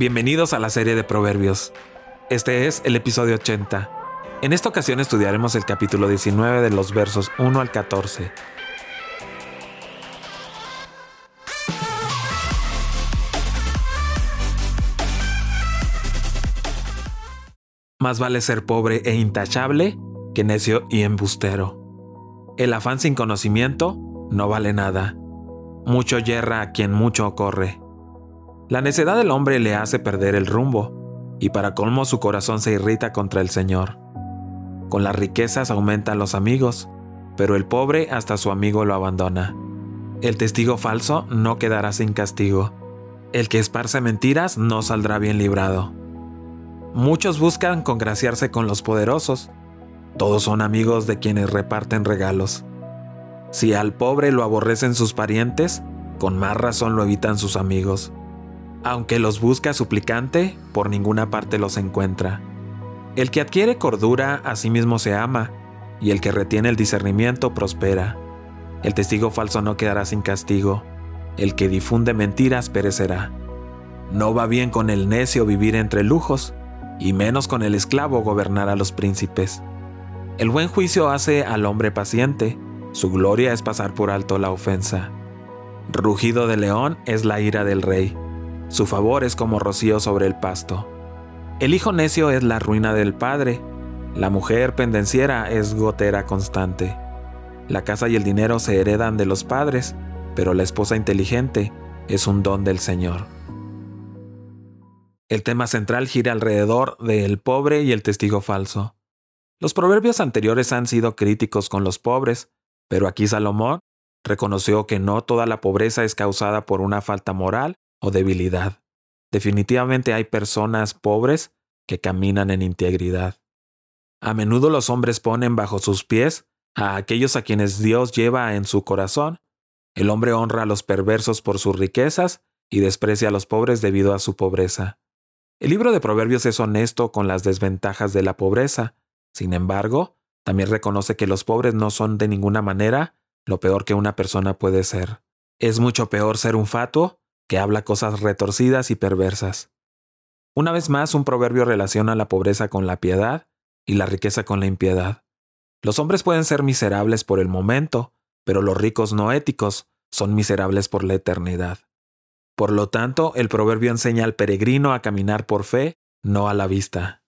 Bienvenidos a la serie de Proverbios. Este es el episodio 80. En esta ocasión estudiaremos el capítulo 19 de los versos 1 al 14. Más vale ser pobre e intachable que necio y embustero. El afán sin conocimiento no vale nada. Mucho yerra a quien mucho corre. La necedad del hombre le hace perder el rumbo, y para colmo su corazón se irrita contra el Señor. Con las riquezas aumentan los amigos, pero el pobre hasta su amigo lo abandona. El testigo falso no quedará sin castigo. El que esparce mentiras no saldrá bien librado. Muchos buscan congraciarse con los poderosos. Todos son amigos de quienes reparten regalos. Si al pobre lo aborrecen sus parientes, con más razón lo evitan sus amigos. Aunque los busca suplicante, por ninguna parte los encuentra. El que adquiere cordura a sí mismo se ama, y el que retiene el discernimiento prospera. El testigo falso no quedará sin castigo, el que difunde mentiras perecerá. No va bien con el necio vivir entre lujos, y menos con el esclavo gobernar a los príncipes. El buen juicio hace al hombre paciente, su gloria es pasar por alto la ofensa. Rugido de león es la ira del rey, su favor es como rocío sobre el pasto. El hijo necio es la ruina del padre. La mujer pendenciera es gotera constante. La casa y el dinero se heredan de los padres, pero la esposa inteligente es un don del Señor. El tema central gira alrededor del pobre y el testigo falso. Los proverbios anteriores han sido críticos con los pobres, pero aquí Salomón reconoció que no toda la pobreza es causada por una falta moral o debilidad. Definitivamente hay personas pobres que caminan en integridad. A menudo los hombres ponen bajo sus pies a aquellos a quienes Dios lleva en su corazón. El hombre honra a los perversos por sus riquezas y desprecia a los pobres debido a su pobreza. El libro de Proverbios es honesto con las desventajas de la pobreza. Sin embargo, también reconoce que los pobres no son de ninguna manera lo peor que una persona puede ser. Es mucho peor ser un fatuo que habla cosas retorcidas y perversas. Una vez más, un proverbio relaciona la pobreza con la piedad y la riqueza con la impiedad. Los hombres pueden ser miserables por el momento, pero los ricos no éticos son miserables por la eternidad. Por lo tanto, el proverbio enseña al peregrino a caminar por fe, no a la vista.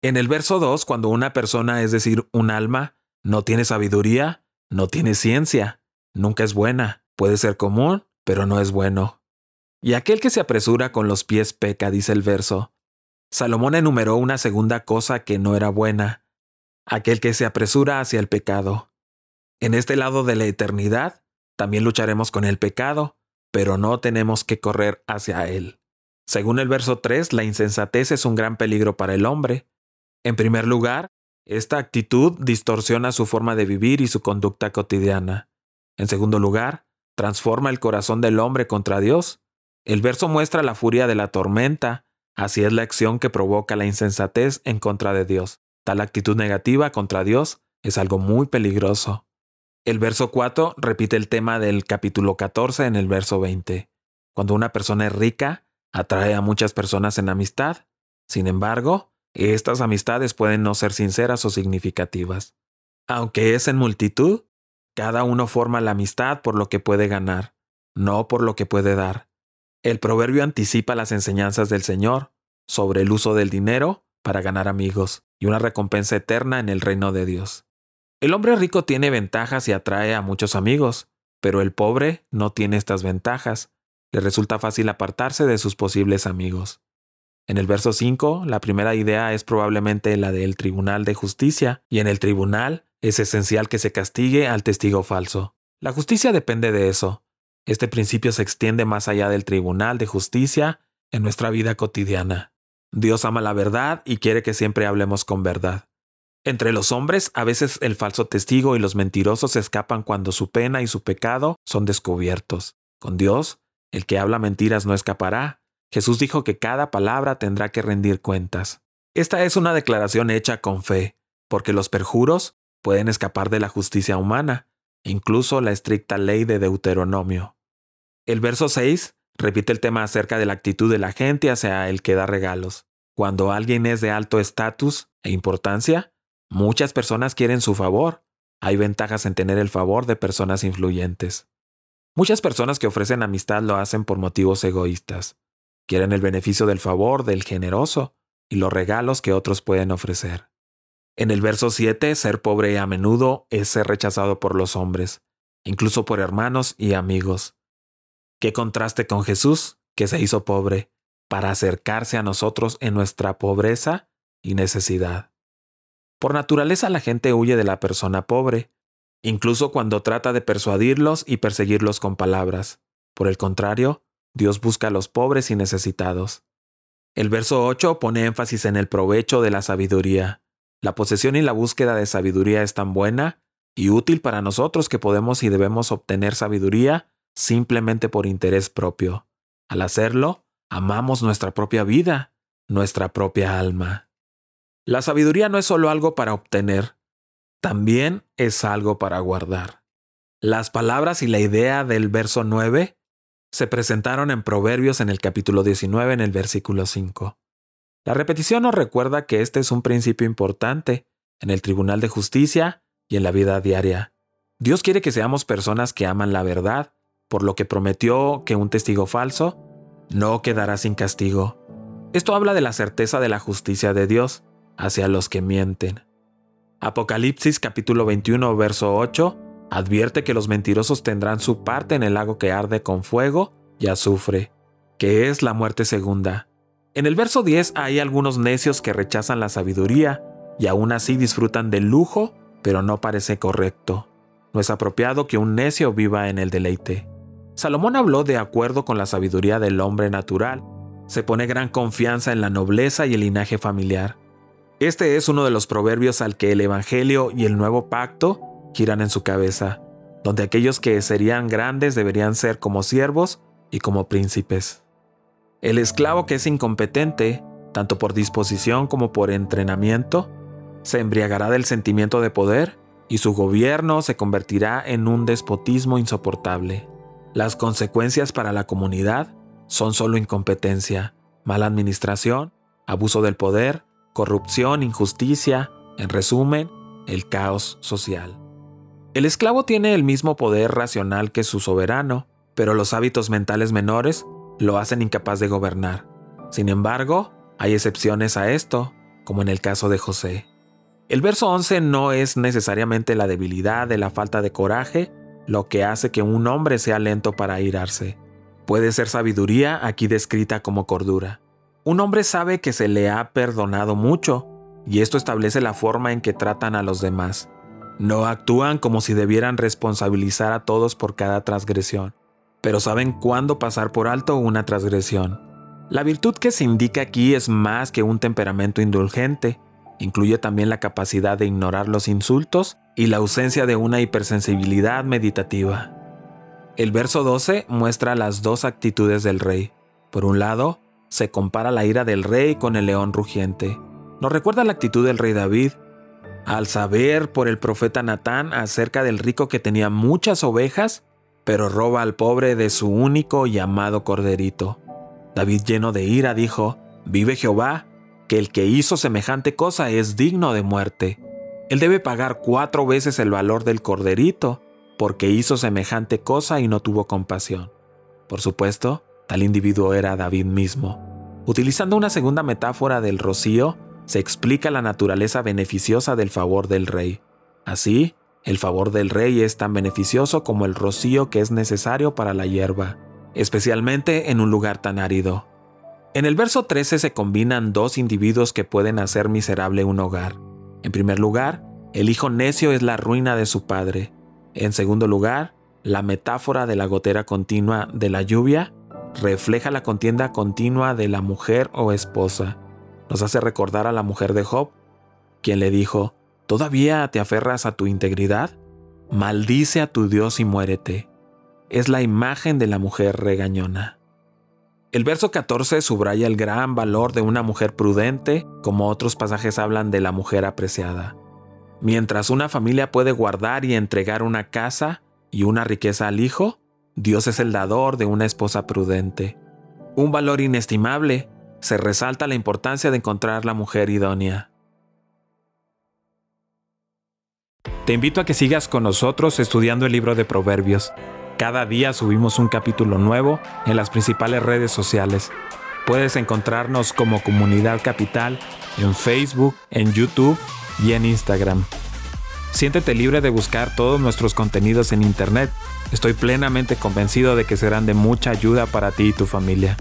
En el verso 2, cuando una persona, es decir, un alma, no tiene sabiduría, no tiene ciencia, nunca es buena, puede ser común, pero no es bueno. Y aquel que se apresura con los pies peca, dice el verso. Salomón enumeró una segunda cosa que no era buena, aquel que se apresura hacia el pecado. En este lado de la eternidad, también lucharemos con el pecado, pero no tenemos que correr hacia él. Según el verso 3, la insensatez es un gran peligro para el hombre. En primer lugar, esta actitud distorsiona su forma de vivir y su conducta cotidiana. En segundo lugar, transforma el corazón del hombre contra Dios. El verso muestra la furia de la tormenta, así es la acción que provoca la insensatez en contra de Dios. Tal actitud negativa contra Dios es algo muy peligroso. El verso 4 repite el tema del capítulo 14 en el verso 20. Cuando una persona es rica, atrae a muchas personas en amistad. Sin embargo, estas amistades pueden no ser sinceras o significativas. Aunque es en multitud, cada uno forma la amistad por lo que puede ganar, no por lo que puede dar. El proverbio anticipa las enseñanzas del Señor sobre el uso del dinero para ganar amigos y una recompensa eterna en el reino de Dios. El hombre rico tiene ventajas y atrae a muchos amigos, pero el pobre no tiene estas ventajas. Le resulta fácil apartarse de sus posibles amigos. En el verso 5, la primera idea es probablemente la del tribunal de justicia, y en el tribunal es esencial que se castigue al testigo falso. La justicia depende de eso. Este principio se extiende más allá del tribunal de justicia en nuestra vida cotidiana. Dios ama la verdad y quiere que siempre hablemos con verdad. Entre los hombres, a veces el falso testigo y los mentirosos escapan cuando su pena y su pecado son descubiertos. Con Dios, el que habla mentiras no escapará. Jesús dijo que cada palabra tendrá que rendir cuentas. Esta es una declaración hecha con fe, porque los perjuros pueden escapar de la justicia humana, incluso la estricta ley de Deuteronomio. El verso 6 repite el tema acerca de la actitud de la gente hacia el que da regalos. Cuando alguien es de alto estatus e importancia, muchas personas quieren su favor. Hay ventajas en tener el favor de personas influyentes. Muchas personas que ofrecen amistad lo hacen por motivos egoístas. Quieren el beneficio del favor del generoso y los regalos que otros pueden ofrecer. En el verso 7, ser pobre a menudo es ser rechazado por los hombres, incluso por hermanos y amigos. Qué contraste con Jesús, que se hizo pobre, para acercarse a nosotros en nuestra pobreza y necesidad. Por naturaleza la gente huye de la persona pobre, incluso cuando trata de persuadirlos y perseguirlos con palabras. Por el contrario, Dios busca a los pobres y necesitados. El verso 8 pone énfasis en el provecho de la sabiduría. La posesión y la búsqueda de sabiduría es tan buena y útil para nosotros que podemos y debemos obtener sabiduría simplemente por interés propio. Al hacerlo, amamos nuestra propia vida, nuestra propia alma. La sabiduría no es solo algo para obtener, también es algo para guardar. Las palabras y la idea del verso 9 se presentaron en Proverbios en el capítulo 19 en el versículo 5. La repetición nos recuerda que este es un principio importante en el Tribunal de Justicia y en la vida diaria. Dios quiere que seamos personas que aman la verdad por lo que prometió que un testigo falso no quedará sin castigo. Esto habla de la certeza de la justicia de Dios hacia los que mienten. Apocalipsis capítulo 21 verso 8 advierte que los mentirosos tendrán su parte en el lago que arde con fuego y azufre, que es la muerte segunda. En el verso 10 hay algunos necios que rechazan la sabiduría y aún así disfrutan del lujo, pero no parece correcto. No es apropiado que un necio viva en el deleite. Salomón habló de acuerdo con la sabiduría del hombre natural. Se pone gran confianza en la nobleza y el linaje familiar. Este es uno de los proverbios al que el Evangelio y el Nuevo Pacto giran en su cabeza, donde aquellos que serían grandes deberían ser como siervos y como príncipes. El esclavo que es incompetente, tanto por disposición como por entrenamiento, se embriagará del sentimiento de poder y su gobierno se convertirá en un despotismo insoportable. Las consecuencias para la comunidad son solo incompetencia, mala administración, abuso del poder, corrupción, injusticia, en resumen, el caos social. El esclavo tiene el mismo poder racional que su soberano, pero los hábitos mentales menores lo hacen incapaz de gobernar. Sin embargo, hay excepciones a esto, como en el caso de José. El verso 11 no es necesariamente la debilidad de la falta de coraje lo que hace que un hombre sea lento para airarse. Puede ser sabiduría aquí descrita como cordura. Un hombre sabe que se le ha perdonado mucho, y esto establece la forma en que tratan a los demás. No actúan como si debieran responsabilizar a todos por cada transgresión, pero saben cuándo pasar por alto una transgresión. La virtud que se indica aquí es más que un temperamento indulgente, incluye también la capacidad de ignorar los insultos y la ausencia de una hipersensibilidad meditativa. El verso 12 muestra las dos actitudes del rey. Por un lado, se compara la ira del rey con el león rugiente. Nos recuerda la actitud del rey David, al saber por el profeta Natán acerca del rico que tenía muchas ovejas, pero roba al pobre de su único y amado corderito. David lleno de ira dijo, Vive Jehová, que el que hizo semejante cosa es digno de muerte. Él debe pagar cuatro veces el valor del corderito, porque hizo semejante cosa y no tuvo compasión. Por supuesto, tal individuo era David mismo. Utilizando una segunda metáfora del rocío, se explica la naturaleza beneficiosa del favor del rey. Así, el favor del rey es tan beneficioso como el rocío que es necesario para la hierba, especialmente en un lugar tan árido. En el verso 13 se combinan dos individuos que pueden hacer miserable un hogar. En primer lugar, el hijo necio es la ruina de su padre. En segundo lugar, la metáfora de la gotera continua de la lluvia refleja la contienda continua de la mujer o esposa. Nos hace recordar a la mujer de Job, quien le dijo, ¿todavía te aferras a tu integridad? Maldice a tu Dios y muérete. Es la imagen de la mujer regañona. El verso 14 subraya el gran valor de una mujer prudente, como otros pasajes hablan de la mujer apreciada. Mientras una familia puede guardar y entregar una casa y una riqueza al hijo, Dios es el dador de una esposa prudente. Un valor inestimable, se resalta la importancia de encontrar la mujer idónea. Te invito a que sigas con nosotros estudiando el libro de Proverbios. Cada día subimos un capítulo nuevo en las principales redes sociales. Puedes encontrarnos como Comunidad Capital en Facebook, en YouTube y en Instagram. Siéntete libre de buscar todos nuestros contenidos en Internet. Estoy plenamente convencido de que serán de mucha ayuda para ti y tu familia.